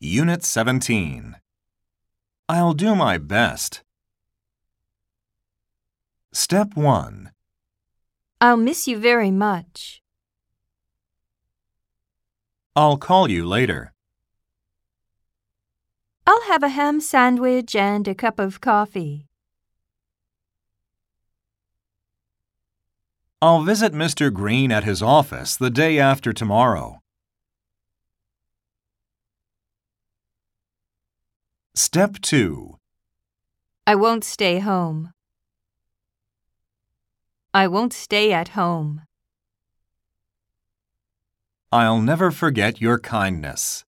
Unit 17. I'll do my best. Step 1. I'll miss you very much. I'll call you later. I'll have a ham sandwich and a cup of coffee. I'll visit Mr. Green at his office the day after tomorrow. Step 2. I won't stay home. I won't stay at home. I'll never forget your kindness.